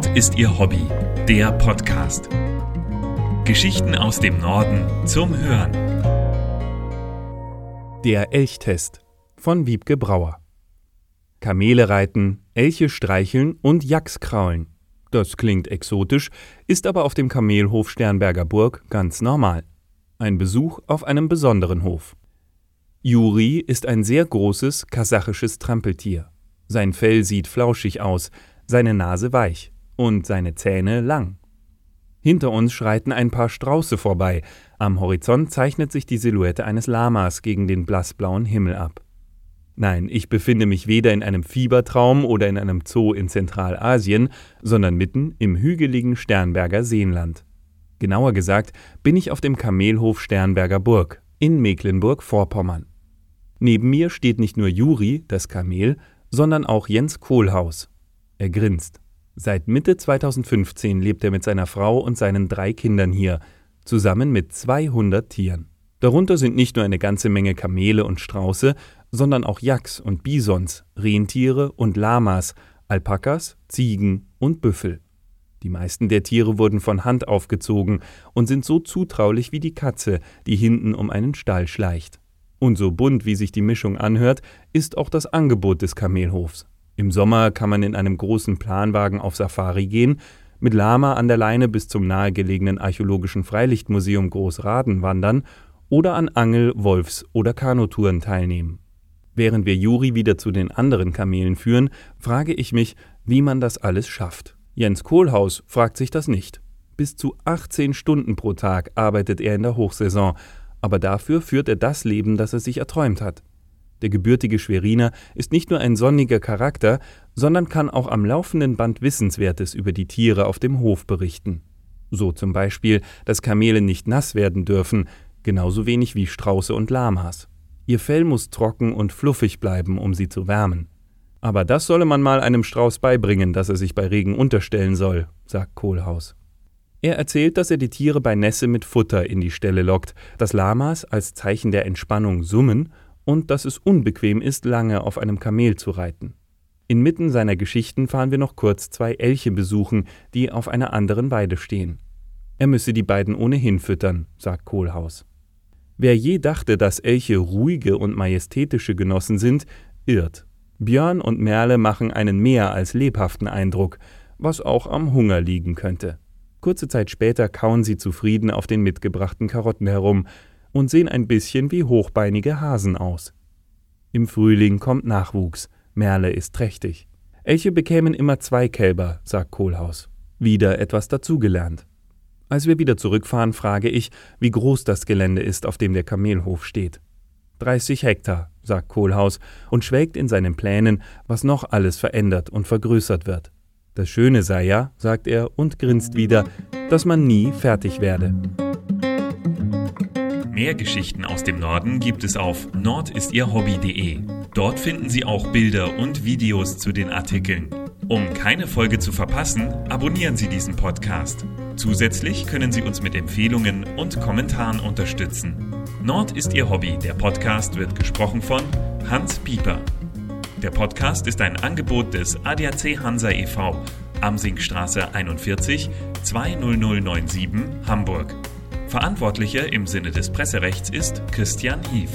Nord ist ihr Hobby, der Podcast. Geschichten aus dem Norden zum Hören. Der Elchtest von Wiebke Brauer. Kamele reiten, Elche streicheln und Jacks kraulen. Das klingt exotisch, ist aber auf dem Kamelhof Sternberger Burg ganz normal. Ein Besuch auf einem besonderen Hof. Juri ist ein sehr großes kasachisches Trampeltier. Sein Fell sieht flauschig aus, seine Nase weich und seine Zähne lang. Hinter uns schreiten ein paar Strauße vorbei. Am Horizont zeichnet sich die Silhouette eines Lamas gegen den blassblauen Himmel ab. Nein, ich befinde mich weder in einem Fiebertraum oder in einem Zoo in Zentralasien, sondern mitten im hügeligen Sternberger Seenland. Genauer gesagt bin ich auf dem Kamelhof Sternberger Burg in Mecklenburg-Vorpommern. Neben mir steht nicht nur Juri, das Kamel, sondern auch Jens Kohlhaus. Er grinst. Seit Mitte 2015 lebt er mit seiner Frau und seinen drei Kindern hier, zusammen mit 200 Tieren. Darunter sind nicht nur eine ganze Menge Kamele und Strauße, sondern auch Yaks und Bisons, Rentiere und Lamas, Alpakas, Ziegen und Büffel. Die meisten der Tiere wurden von Hand aufgezogen und sind so zutraulich wie die Katze, die hinten um einen Stall schleicht. Und so bunt, wie sich die Mischung anhört, ist auch das Angebot des Kamelhofs. Im Sommer kann man in einem großen Planwagen auf Safari gehen, mit Lama an der Leine bis zum nahegelegenen Archäologischen Freilichtmuseum Großraden wandern oder an Angel-, Wolfs- oder Kanutouren teilnehmen. Während wir Juri wieder zu den anderen Kamelen führen, frage ich mich, wie man das alles schafft. Jens Kohlhaus fragt sich das nicht. Bis zu 18 Stunden pro Tag arbeitet er in der Hochsaison, aber dafür führt er das Leben, das er sich erträumt hat. Der gebürtige Schweriner ist nicht nur ein sonniger Charakter, sondern kann auch am laufenden Band Wissenswertes über die Tiere auf dem Hof berichten. So zum Beispiel, dass Kamele nicht nass werden dürfen, genauso wenig wie Strauße und Lamas. Ihr Fell muss trocken und fluffig bleiben, um sie zu wärmen. Aber das solle man mal einem Strauß beibringen, dass er sich bei Regen unterstellen soll, sagt Kohlhaus. Er erzählt, dass er die Tiere bei Nässe mit Futter in die Ställe lockt, dass Lamas als Zeichen der Entspannung summen und dass es unbequem ist, lange auf einem Kamel zu reiten. Inmitten seiner Geschichten fahren wir noch kurz zwei Elche besuchen, die auf einer anderen Weide stehen. Er müsse die beiden ohnehin füttern, sagt Kohlhaus. Wer je dachte, dass Elche ruhige und majestätische Genossen sind, irrt. Björn und Merle machen einen mehr als lebhaften Eindruck, was auch am Hunger liegen könnte. Kurze Zeit später kauen sie zufrieden auf den mitgebrachten Karotten herum, und sehen ein bisschen wie hochbeinige Hasen aus. Im Frühling kommt Nachwuchs, Merle ist trächtig. Elche bekämen immer zwei Kälber, sagt Kohlhaus. Wieder etwas dazugelernt. Als wir wieder zurückfahren, frage ich, wie groß das Gelände ist, auf dem der Kamelhof steht. 30 Hektar, sagt Kohlhaus und schwelgt in seinen Plänen, was noch alles verändert und vergrößert wird. Das Schöne sei ja, sagt er und grinst wieder, dass man nie fertig werde. Mehr Geschichten aus dem Norden gibt es auf nordistierhobby.de. Dort finden Sie auch Bilder und Videos zu den Artikeln. Um keine Folge zu verpassen, abonnieren Sie diesen Podcast. Zusätzlich können Sie uns mit Empfehlungen und Kommentaren unterstützen. Nord ist Ihr Hobby. Der Podcast wird gesprochen von Hans Pieper. Der Podcast ist ein Angebot des ADAC Hansa e.V. Amsingstraße 41 20097 Hamburg. Verantwortlicher im Sinne des Presserechts ist Christian Hief.